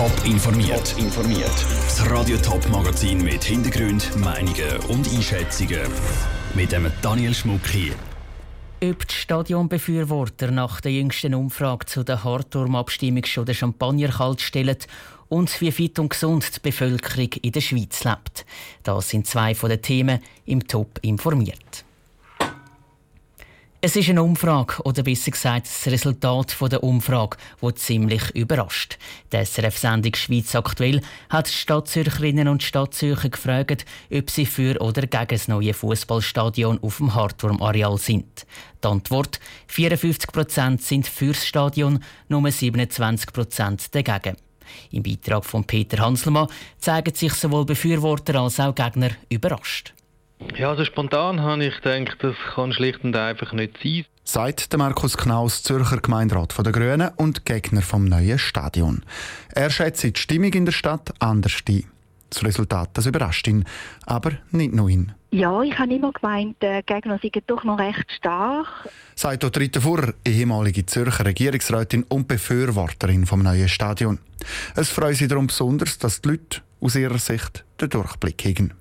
Top informiert. informiert. Das Radio Top Magazin mit Hintergrund, Meinungen und Einschätzungen mit dem Daniel Schmuck hier. Ob die Stadionbefürworter nach der jüngsten Umfrage zu der Hardturm-Abstimmung schon den Champagner kalt stellen und wie fit und gesund die Bevölkerung in der Schweiz lebt. Das sind zwei von den Themen im Top informiert. Es ist eine Umfrage, oder besser gesagt das Resultat der Umfrage, das ziemlich überrascht. Die SRF-Sendung «Schweiz aktuell» hat die Stadtzürcherinnen und Stadtzürcher gefragt, ob sie für oder gegen das neue Fußballstadion auf dem Hartturm-Areal sind. Die Antwort: 54% sind für das Stadion, nur 27% dagegen. Im Beitrag von Peter Hanselmann zeigen sich sowohl Befürworter als auch Gegner überrascht. Ja, also spontan habe ich gedacht, das kann schlicht und einfach nicht sein. Sagt Markus Knaus, Zürcher Gemeinderat der Grünen und Gegner vom neuen Stadion. Er schätzt die Stimmung in der Stadt anders ein. Das Resultat das überrascht ihn, aber nicht nur ihn. Ja, ich habe immer gemeint, die Gegner sind doch noch recht stark. Sagt auch Rita Furrer, ehemalige Zürcher Regierungsrätin und Befürworterin vom neuen Stadion. Es freut sie darum besonders, dass die Leute aus ihrer Sicht den Durchblick haben.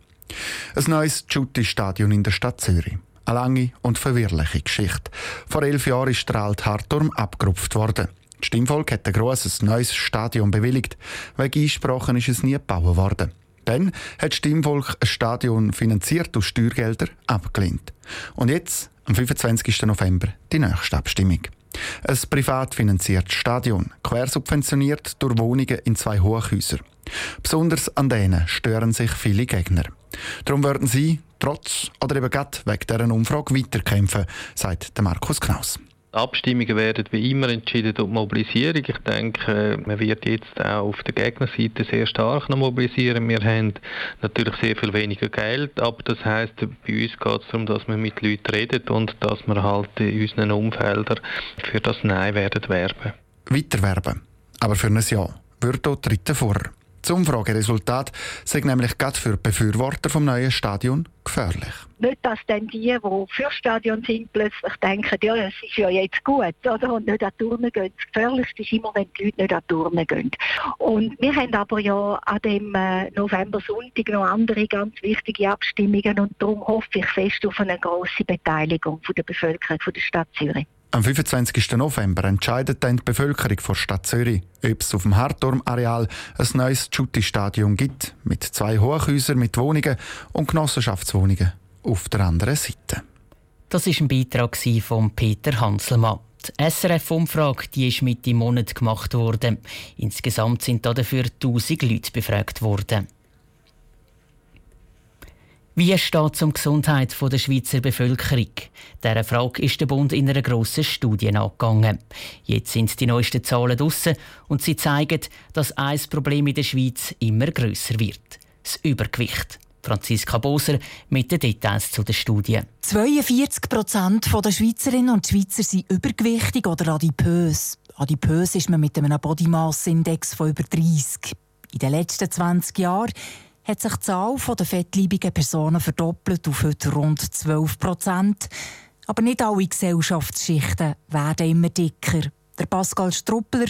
Ein neues Jutti-Stadion in der Stadt Zürich. Eine lange und verwirrliche Geschichte. Vor elf Jahren ist der alte Hartturm abgerupft worden. Das Stimmvolk hat ein grosses neues Stadion bewilligt. Wegen Einsprachen ist es nie gebaut worden. Dann hat das Stimmvolk ein Stadion finanziert aus Steuergeldern abgelehnt. Und jetzt, am 25. November, die nächste Abstimmung. Ein privat finanziertes Stadion, quersubventioniert durch Wohnungen in zwei Hochhäusern. Besonders an denen stören sich viele Gegner. Darum werden sie, trotz oder eben gerade wegen dieser Umfrage, weiterkämpfen, sagt Markus Knaus. Abstimmungen werden wie immer entschieden durch Mobilisierung. Ich denke, man wird jetzt auch auf der Gegnerseite sehr stark noch mobilisieren. Wir haben natürlich sehr viel weniger Geld, aber das heißt, bei uns geht es darum, dass wir mit Leuten reden und dass wir halt in unseren Umfeldern für das Nein werden werben. Weiterwerben, aber für ein Ja, wird dort dritten vor. Das Umfrageresultat sind nämlich gerade für die Befürworter vom neuen Stadion gefährlich. Nicht, dass dann die, die für Stadion sind, plötzlich denken, ja, es ist ja jetzt gut, oder? Und nicht an die Turnen gehen. Das Gefährlichste ist immer, wenn die Leute nicht an die Turnen gehen. Und wir haben aber ja an dem äh, November-Sonntag noch andere ganz wichtige Abstimmungen und darum hoffe ich fest auf eine grosse Beteiligung von der Bevölkerung von der Stadt Zürich. Am 25. November entscheidet dann die Bevölkerung der Stadt Zürich, ob es auf dem Hartturm-Areal ein neues Jutti-Stadion gibt, mit zwei Hochhäusern mit Wohnungen und Genossenschaftswohnungen auf der anderen Seite. Das war ein Beitrag von Peter Hanselmann. Die SRF-Umfrage ist Mitte Monat gemacht worden. Insgesamt sind dafür 1000 Leute befragt worden. Wie steht es um die Gesundheit der Schweizer Bevölkerung? Dieser Frage ist der Bund in einer grossen Studie angegangen. Jetzt sind die neuesten Zahlen draussen und sie zeigen, dass ein Problem in der Schweiz immer grösser wird. Das Übergewicht. Franziska Boser mit den Details zu der Studie. 42 Prozent der Schweizerinnen und Schweizer sind übergewichtig oder adipös. Adipös ist man mit einem Body Mass Index von über 30. In den letzten 20 Jahren hat sich die Zahl der fettleibigen Personen verdoppelt auf heute rund 12 Prozent. Aber nicht alle Gesellschaftsschichten werden immer dicker. Der Pascal Struppler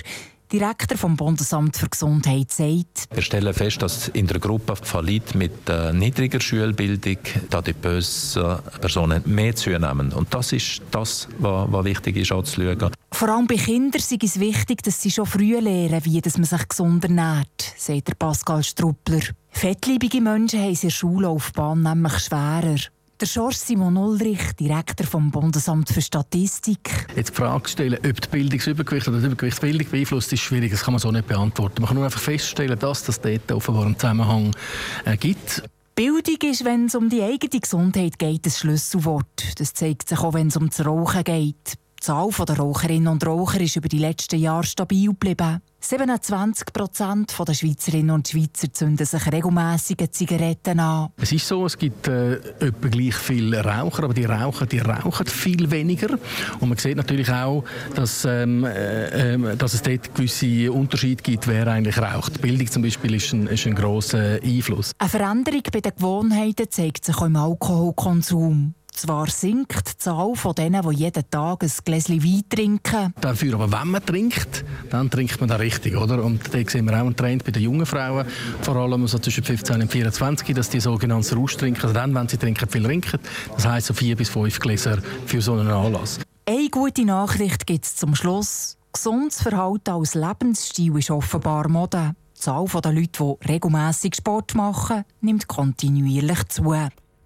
Direktor vom Bundesamt für Gesundheit sagt. Wir stellen fest, dass in der Gruppe von Leuten mit äh, niedriger Schulbildung die adipösen Personen mehr zunehmen. Und das ist das, was, wichtig ist anzuschauen. Vor allem bei Kindern ist es wichtig, dass sie schon früh lernen, wie man sich gesund ernährt, sagt Pascal Struppler. Fettliebige Menschen haben in der Schullaufbahn nämlich schwerer. Der George Simon Ulrich, Direktor vom Bundesamt für Statistik. Jetzt die Frage stellen, ob die Bildungsübergewicht oder die Übergewichtsbildung beeinflusst, ist schwierig. Das kann man so nicht beantworten. Man kann nur einfach feststellen, dass das dort offenbar einen Zusammenhang äh, gibt. Bildung ist, wenn es um die eigene Gesundheit geht, ein Schlüsselwort. Das zeigt sich auch, wenn es um das Rauchen geht. Die Zahl der Raucherinnen und Raucher ist über die letzten Jahre stabil geblieben. 27 Prozent der Schweizerinnen und Schweizer zünden sich regelmässige Zigaretten an. Es ist so, es gibt äh, etwa gleich viele Raucher, aber die Raucher, die rauchen viel weniger. Und man sieht natürlich auch, dass, ähm, äh, ähm, dass es dort gewisse Unterschiede gibt, wer eigentlich raucht. Die Bildung zum Beispiel ist ein, ist ein grosser Einfluss. Eine Veränderung bei den Gewohnheiten zeigt sich auch im Alkoholkonsum. Zwar sinkt die Zahl von denen, die jeden Tag ein Gläschen Wein trinken. Dafür aber, wenn man trinkt, dann trinkt man da richtig, oder? Und da sehen wir auch einen Trend bei den jungen Frauen, vor allem so zwischen 15 und 24, dass die sogenannten Rausch trinken. Also dann, wenn sie trinken, viel trinken. Das heisst so vier bis fünf Gläser für so einen Anlass. Eine gute Nachricht gibt es zum Schluss. Gesundes Verhalten als Lebensstil ist offenbar Mode. Die Zahl der Leute, die regelmässig Sport machen, nimmt kontinuierlich zu.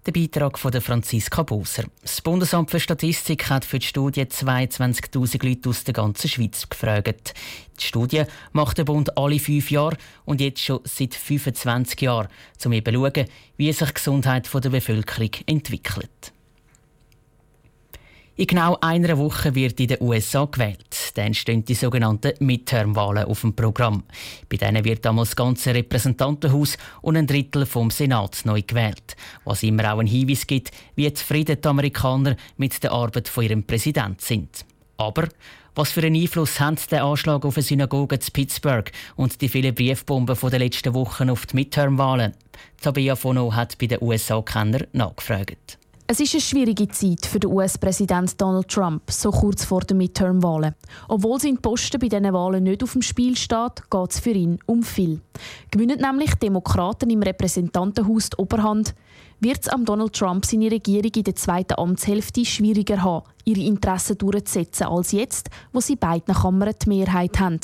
Der Beitrag von Franziska Boser. Das Bundesamt für Statistik hat für die Studie 22.000 Leute aus der ganzen Schweiz gefragt. Die Studie macht der Bund alle fünf Jahre und jetzt schon seit 25 Jahren, um eben zu schauen, wie sich die Gesundheit der Bevölkerung entwickelt. In genau einer Woche wird in den USA gewählt. Dann stehen die sogenannten Midterm-Wahlen auf dem Programm. Bei denen wird damals das ganze Repräsentantenhaus und ein Drittel vom Senat neu gewählt. Was immer auch einen Hinweis gibt, wie zufrieden die Amerikaner mit der Arbeit von ihrem Präsidenten sind. Aber was für einen Einfluss hat der Anschlag auf eine Synagoge in Pittsburgh und die vielen Briefbomben von den letzten Wochen auf die Midterm-Wahlen? Tabea Fono hat bei den USA-Kennern nachgefragt. Es ist eine schwierige Zeit für den US-Präsident Donald Trump, so kurz vor den Midterm-Wahlen. Obwohl sein Posten bei diesen Wahlen nicht auf dem Spiel steht, geht es für ihn um viel. Gewinnen nämlich Demokraten im Repräsentantenhaus die Oberhand, wird es am Donald Trump seine Regierung in der zweiten Amtshälfte schwieriger haben, ihre Interessen durchzusetzen als jetzt, wo sie beiden Kammern die Mehrheit haben.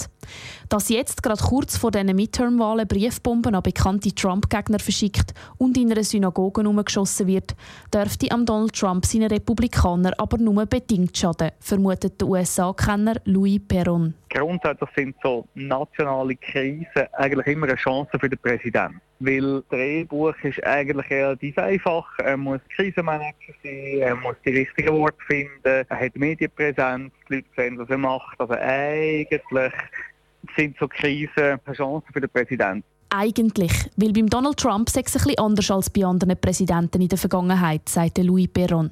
Dass jetzt gerade kurz vor diesen Midterm-Wahlen Briefbomben an bekannte Trump-Gegner verschickt und in einer Synagoge umgeschossen wird, dürfte am Donald Trump seinen Republikanern aber nur bedingt schaden, vermutet der USA-Kenner Louis Perron. Grundsätzlich sind so nationale Krisen eigentlich immer eine Chance für den Präsidenten. Weil Drehbuch ist eigentlich relativ einfach. Er muss Krisenmanager sein, er muss die richtigen Worte finden, er hat Medienpräsenz, die Leute sehen, was er macht. Also eigentlich sind so Krisen eine Chance für den Präsidenten. Eigentlich, weil beim Donald Trump sei es ein bisschen anders als bei anderen Präsidenten in der Vergangenheit, sagte Louis Perron.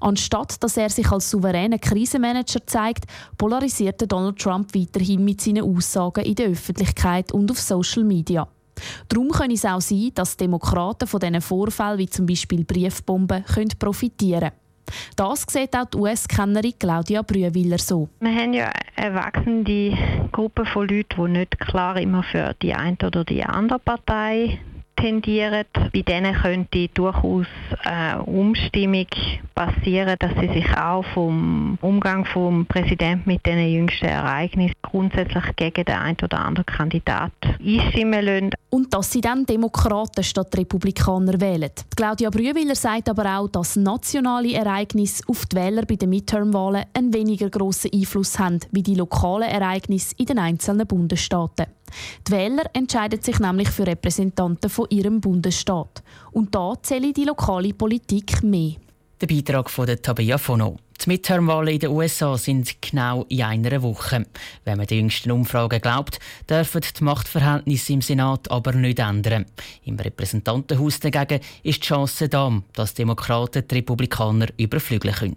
Anstatt dass er sich als souveräner Krisenmanager zeigt, polarisierte Donald Trump weiterhin mit seinen Aussagen in der Öffentlichkeit und auf Social Media. Darum kann es auch sein, dass Demokraten von diesen Vorfällen wie zum Beispiel Briefbomben profitieren können. Das sieht auch die US-Kennerin Claudia Brühwiller so. Wir haben ja eine wachsende Gruppe von Leuten, die nicht klar immer für die eine oder die andere Partei tendieren. Bei denen könnte durchaus eine Umstimmung passieren, dass sie sich auch vom Umgang vom Präsidenten mit den jüngsten Ereignissen grundsätzlich gegen den einen oder anderen Kandidat einstimmen lassen. Und dass sie dann Demokraten statt Republikaner wählen. Claudia Brühwiller sagt aber auch, dass nationale Ereignisse auf die Wähler bei den Midterm-Wahlen einen weniger grossen Einfluss haben wie die lokalen Ereignisse in den einzelnen Bundesstaaten. Die Wähler entscheiden sich nämlich für Repräsentanten von ihrem Bundesstaat. Und da zählt die lokale Politik mehr. Der Beitrag von der Tabea Fono. Die Midterm-Wahlen in den USA sind genau in einer Woche. Wenn man den jüngsten Umfragen glaubt, dürfen die Machtverhältnisse im Senat aber nicht ändern. Im Repräsentantenhaus dagegen ist die Chance da, dass Demokraten die Republikaner überflügeln können.